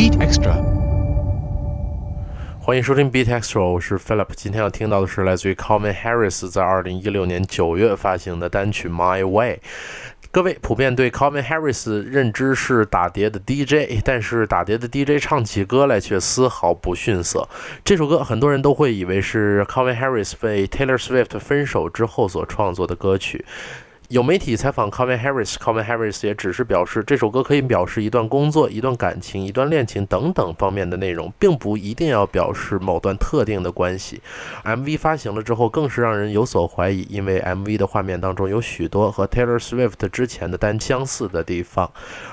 Beat Extra。欢迎收听 Beat Extra，我是 Philip。今天要听到的是来自于 Calvin Harris 在二零一六年九月发行的单曲《My Way》。各位普遍对 Calvin Harris 认知是打碟的 DJ，但是打碟的 DJ 唱起歌来却丝毫不逊色。这首歌很多人都会以为是 Calvin Harris 被 Taylor Swift 分手之后所创作的歌曲。有媒体采访 Calvin Harris，Calvin Harris 也只是表示这首歌可以表示一段工作、一段感情、一段恋情等等方面的内容，并不一定要表示某段特定的关系。MV 发行了之后，更是让人有所怀疑，因为 MV 的画面当中有许多和 Taylor Swift 之前的单相似的地方。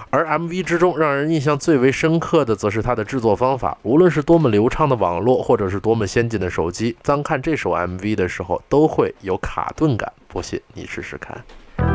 而 MV 之中让人印象最为深刻的，则是它的制作方法。无论是多么流畅的网络，或者是多么先进的手机，当看这首 MV 的时候，都会有卡顿感。不信你试试看。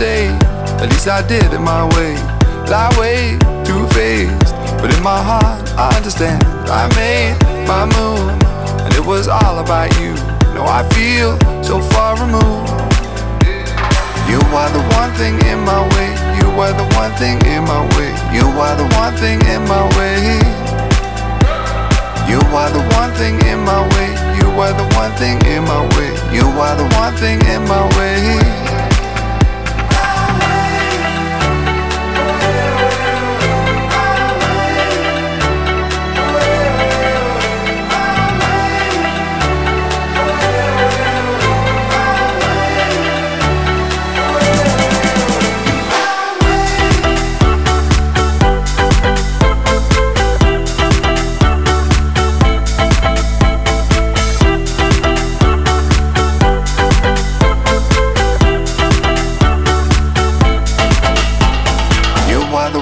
Say? At least I did it my way. Lie way too faced. But in my heart, I understand. I made my move, and it was all about you. Now I feel so far removed. You are the one thing in my way. You are the one thing in my way. You are the one thing in my way. You are the one thing in my way. You are the one thing in my way. You are the one thing in my way.